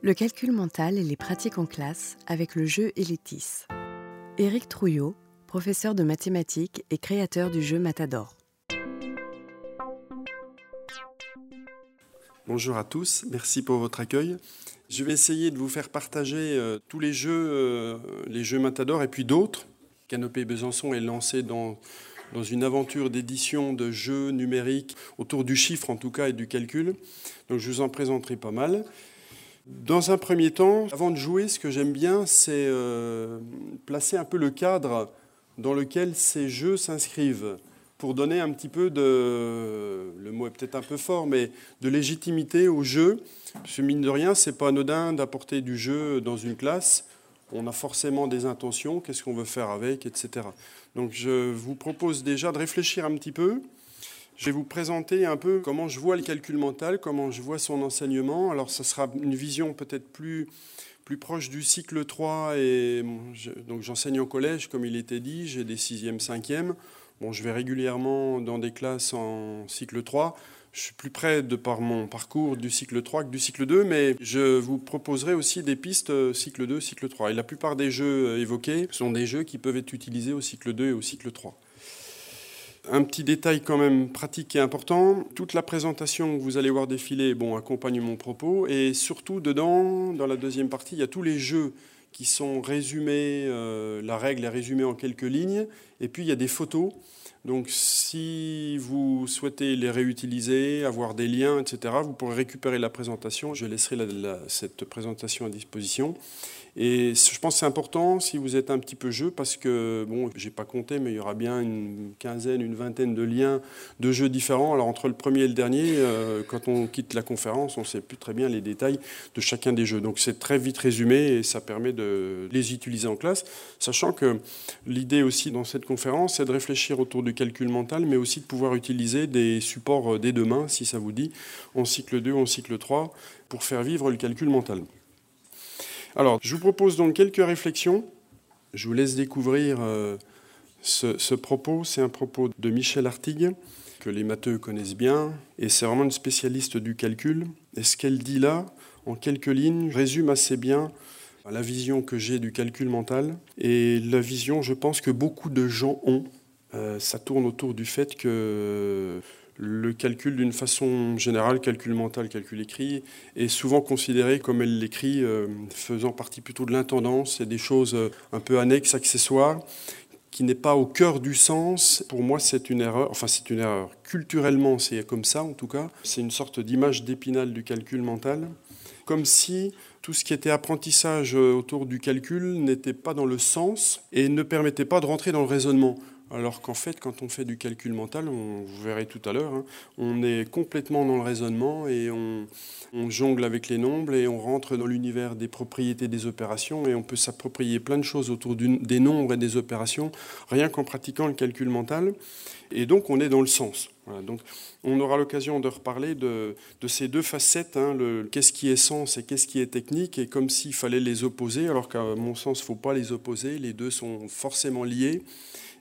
Le calcul mental et les pratiques en classe avec le jeu Elitis. Éric Trouillot, professeur de mathématiques et créateur du jeu Matador. Bonjour à tous, merci pour votre accueil. Je vais essayer de vous faire partager euh, tous les jeux, euh, les jeux Matador et puis d'autres. Canopée Besançon est lancé dans, dans une aventure d'édition de jeux numériques autour du chiffre en tout cas et du calcul. Donc je vous en présenterai pas mal. Dans un premier temps, avant de jouer, ce que j'aime bien, c'est euh, placer un peu le cadre dans lequel ces jeux s'inscrivent pour donner un petit peu de, le mot est peut-être un peu fort, mais de légitimité au jeu. Parce que mine de rien, c'est pas anodin d'apporter du jeu dans une classe. On a forcément des intentions, qu'est-ce qu'on veut faire avec, etc. Donc je vous propose déjà de réfléchir un petit peu je vais vous présenter un peu comment je vois le calcul mental, comment je vois son enseignement. Alors, ça sera une vision peut-être plus, plus proche du cycle 3. Et, donc, j'enseigne au collège, comme il était dit. J'ai des 6e, 5e. Bon, je vais régulièrement dans des classes en cycle 3. Je suis plus près de par mon parcours du cycle 3 que du cycle 2, mais je vous proposerai aussi des pistes euh, cycle 2, cycle 3. Et la plupart des jeux euh, évoqués sont des jeux qui peuvent être utilisés au cycle 2 et au cycle 3. Un petit détail quand même pratique et important, toute la présentation que vous allez voir défiler bon, accompagne mon propos et surtout dedans, dans la deuxième partie, il y a tous les jeux qui sont résumés, euh, la règle est résumée en quelques lignes, et puis il y a des photos. Donc si vous souhaitez les réutiliser, avoir des liens, etc., vous pourrez récupérer la présentation. Je laisserai cette présentation à disposition. Et je pense que c'est important si vous êtes un petit peu jeu, parce que, bon, j'ai pas compté, mais il y aura bien une quinzaine, une vingtaine de liens de jeux différents. Alors entre le premier et le dernier, euh, quand on quitte la conférence, on ne sait plus très bien les détails de chacun des jeux. Donc c'est très vite résumé et ça permet de les utiliser en classe, sachant que l'idée aussi dans cette conférence, c'est de réfléchir autour du calcul mental, mais aussi de pouvoir utiliser des supports euh, dès demain, si ça vous dit, en cycle 2, en cycle 3, pour faire vivre le calcul mental. Alors, je vous propose donc quelques réflexions. Je vous laisse découvrir euh, ce, propos. C'est un propos de Michel Artigue, que les matheux connaissent bien, et c'est vraiment une spécialiste du calcul. Et ce qu'elle dit là, en quelques lignes, résume assez bien la vision que j'ai du calcul mental et la vision, je pense, que beaucoup de gens ont. Euh, ça tourne autour du fait que le calcul d'une façon générale, calcul mental, calcul écrit, est souvent considéré comme elle l'écrit, euh, faisant partie plutôt de l'intendance et des choses euh, un peu annexes, accessoires, qui n'est pas au cœur du sens. Pour moi, c'est une erreur. Enfin, c'est une erreur. Culturellement, c'est comme ça, en tout cas. C'est une sorte d'image d'épinal du calcul mental, comme si tout ce qui était apprentissage autour du calcul n'était pas dans le sens et ne permettait pas de rentrer dans le raisonnement. Alors qu'en fait, quand on fait du calcul mental, on, vous verrez tout à l'heure, hein, on est complètement dans le raisonnement et on, jongle avec les nombres et on rentre dans l'univers des propriétés des opérations et on peut s'approprier plein de choses autour des nombres et des opérations rien qu'en pratiquant le calcul mental. Et donc on est dans le sens. donc on aura l'occasion de reparler de, ces deux facettes, hein, qu'est-ce qui est sens et qu'est-ce qui est technique, et comme s'il fallait les opposer, alors qu'à mon sens, il ne faut pas les opposer, les deux sont forcément liés.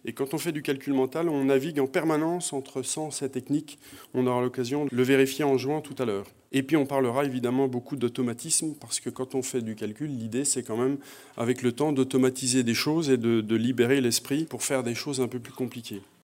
Et quand on fait du calcul mental, on navigue en permanence entre sens et technique. On aura l'occasion de le vérifier en jouant tout à l'heure. Et puis on parlera évidemment beaucoup d'automatisme, parce que quand on fait du calcul, l'idée c'est quand même, avec le temps, d'automatiser des choses et de libérer l'esprit pour faire des choses un peu plus compliquées.